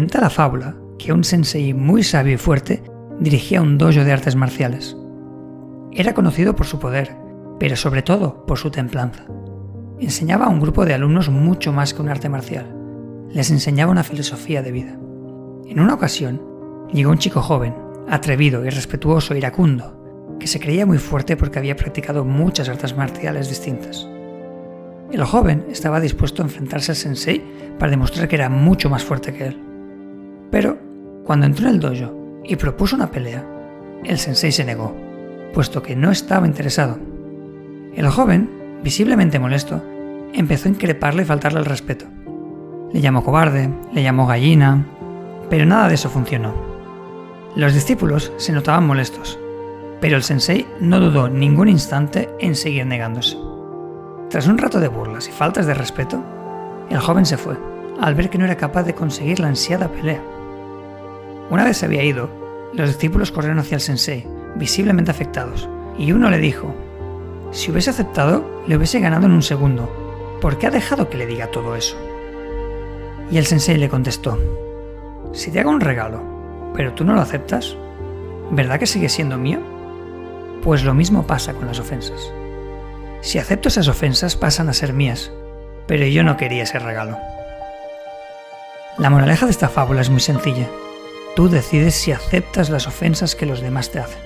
Cuenta la fábula que un sensei muy sabio y fuerte dirigía un dojo de artes marciales. Era conocido por su poder, pero sobre todo por su templanza. Enseñaba a un grupo de alumnos mucho más que un arte marcial. Les enseñaba una filosofía de vida. En una ocasión, llegó un chico joven, atrevido, irrespetuoso, iracundo, que se creía muy fuerte porque había practicado muchas artes marciales distintas. El joven estaba dispuesto a enfrentarse al sensei para demostrar que era mucho más fuerte que él. Pero, cuando entró en el dojo y propuso una pelea, el sensei se negó, puesto que no estaba interesado. El joven, visiblemente molesto, empezó a increparle y faltarle el respeto. Le llamó cobarde, le llamó gallina, pero nada de eso funcionó. Los discípulos se notaban molestos, pero el sensei no dudó ningún instante en seguir negándose. Tras un rato de burlas y faltas de respeto, el joven se fue, al ver que no era capaz de conseguir la ansiada pelea. Una vez se había ido, los discípulos corrieron hacia el sensei, visiblemente afectados, y uno le dijo, si hubiese aceptado, le hubiese ganado en un segundo. ¿Por qué ha dejado que le diga todo eso? Y el sensei le contestó, si te hago un regalo, pero tú no lo aceptas, ¿verdad que sigue siendo mío? Pues lo mismo pasa con las ofensas. Si acepto esas ofensas pasan a ser mías, pero yo no quería ese regalo. La moraleja de esta fábula es muy sencilla. Tú decides si aceptas las ofensas que los demás te hacen.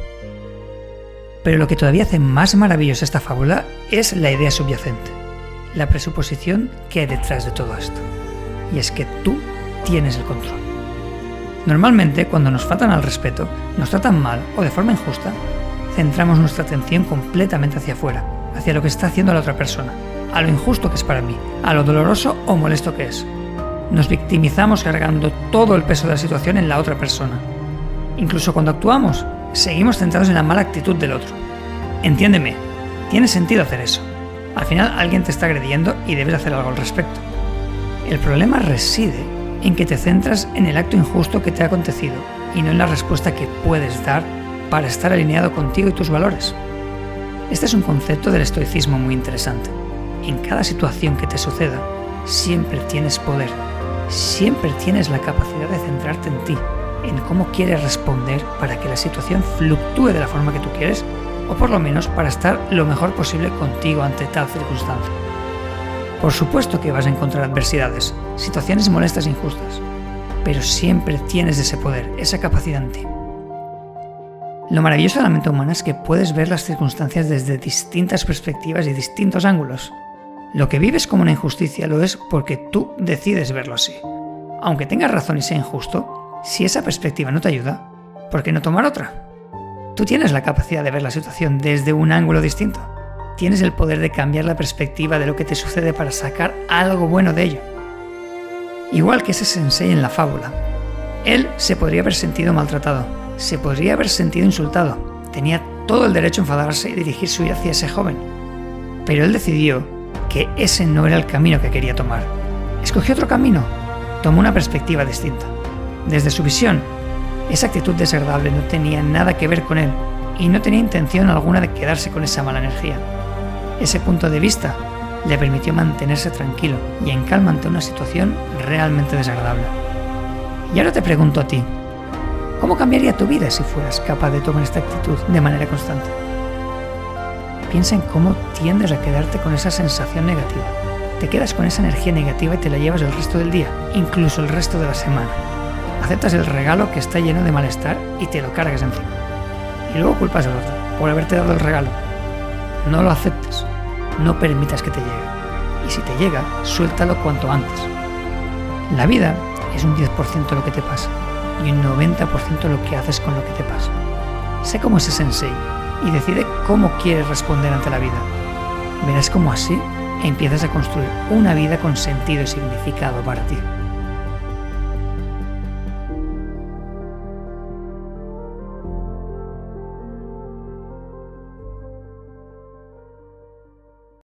Pero lo que todavía hace más maravillosa esta fábula es la idea subyacente, la presuposición que hay detrás de todo esto. Y es que tú tienes el control. Normalmente, cuando nos faltan al respeto, nos tratan mal o de forma injusta, centramos nuestra atención completamente hacia afuera, hacia lo que está haciendo la otra persona, a lo injusto que es para mí, a lo doloroso o molesto que es, nos victimizamos cargando todo el peso de la situación en la otra persona. Incluso cuando actuamos, seguimos centrados en la mala actitud del otro. Entiéndeme, tiene sentido hacer eso. Al final alguien te está agrediendo y debes hacer algo al respecto. El problema reside en que te centras en el acto injusto que te ha acontecido y no en la respuesta que puedes dar para estar alineado contigo y tus valores. Este es un concepto del estoicismo muy interesante. En cada situación que te suceda, siempre tienes poder siempre tienes la capacidad de centrarte en ti, en cómo quieres responder para que la situación fluctúe de la forma que tú quieres, o por lo menos para estar lo mejor posible contigo ante tal circunstancia. Por supuesto que vas a encontrar adversidades, situaciones molestas e injustas, pero siempre tienes ese poder, esa capacidad en ti. Lo maravilloso de la mente humana es que puedes ver las circunstancias desde distintas perspectivas y distintos ángulos. Lo que vives como una injusticia lo es porque tú decides verlo así. Aunque tengas razón y sea injusto, si esa perspectiva no te ayuda, ¿por qué no tomar otra? Tú tienes la capacidad de ver la situación desde un ángulo distinto. Tienes el poder de cambiar la perspectiva de lo que te sucede para sacar algo bueno de ello. Igual que ese sensei en la fábula. Él se podría haber sentido maltratado, se podría haber sentido insultado, tenía todo el derecho a enfadarse y dirigir su ira hacia ese joven. Pero él decidió que ese no era el camino que quería tomar. Escogió otro camino, tomó una perspectiva distinta. Desde su visión, esa actitud desagradable no tenía nada que ver con él y no tenía intención alguna de quedarse con esa mala energía. Ese punto de vista le permitió mantenerse tranquilo y en calma ante una situación realmente desagradable. Y ahora te pregunto a ti, ¿cómo cambiaría tu vida si fueras capaz de tomar esta actitud de manera constante? Piensa en cómo tiendes a quedarte con esa sensación negativa. Te quedas con esa energía negativa y te la llevas el resto del día, incluso el resto de la semana. Aceptas el regalo que está lleno de malestar y te lo cargas encima. Y luego culpas al otro por haberte dado el regalo. No lo aceptes. No permitas que te llegue. Y si te llega, suéltalo cuanto antes. La vida es un 10% lo que te pasa y un 90% lo que haces con lo que te pasa. Sé como ese sensei y decide cómo quieres responder ante la vida. Verás cómo así empiezas a construir una vida con sentido y significado para ti.